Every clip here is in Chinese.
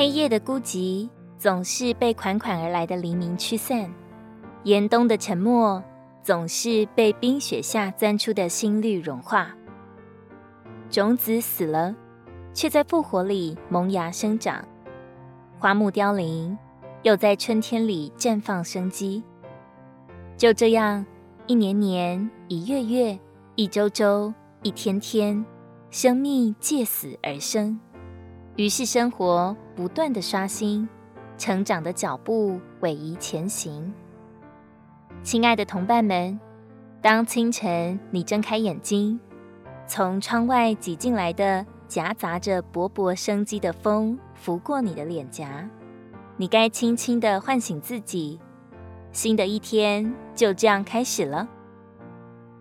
黑夜的孤寂总是被款款而来的黎明驱散，严冬的沉默总是被冰雪下钻出的新绿融化。种子死了，却在复活里萌芽生长；花木凋零，又在春天里绽放生机。就这样，一年年，一月月，一周周，一天天，生命借死而生。于是，生活不断的刷新，成长的脚步逶迤前行。亲爱的同伴们，当清晨你睁开眼睛，从窗外挤进来的夹杂着勃勃生机的风拂过你的脸颊，你该轻轻的唤醒自己，新的一天就这样开始了。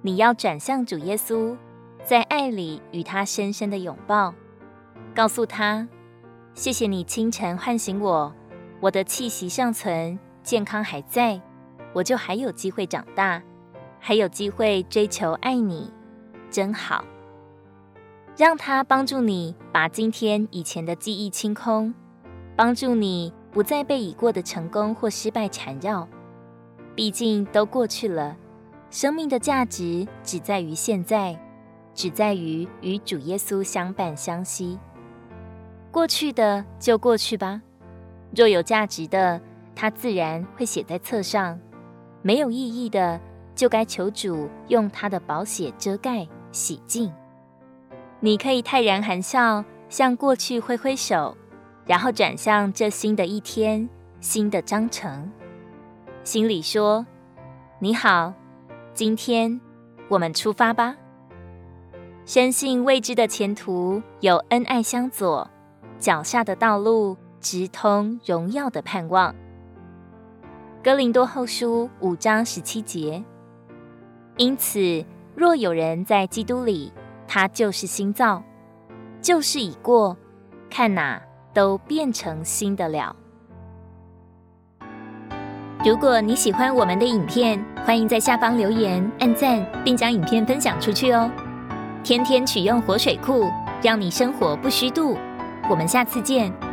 你要转向主耶稣，在爱里与他深深的拥抱。告诉他：“谢谢你清晨唤醒我，我的气息尚存，健康还在，我就还有机会长大，还有机会追求爱你，真好。”让他帮助你把今天以前的记忆清空，帮助你不再被已过的成功或失败缠绕。毕竟都过去了，生命的价值只在于现在，只在于与主耶稣相伴相惜。过去的就过去吧，若有价值的，它自然会写在册上；没有意义的，就该求主用他的宝血遮盖、洗净。你可以泰然含笑，向过去挥挥手，然后转向这新的一天、新的章程，心里说：“你好，今天我们出发吧。”深信未知的前途有恩爱相佐。脚下的道路直通荣耀的盼望。哥林多后书五章十七节。因此，若有人在基督里，他就是新造，旧事已过，看哪，都变成新的了。如果你喜欢我们的影片，欢迎在下方留言、按赞，并将影片分享出去哦。天天取用活水库，让你生活不虚度。我们下次见。